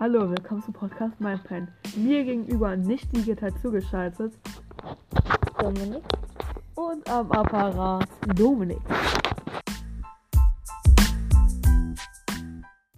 Hallo, willkommen zum Podcast Mein Pen. Mir gegenüber nicht digital zugeschaltet Dominik. und am Apparat Dominik.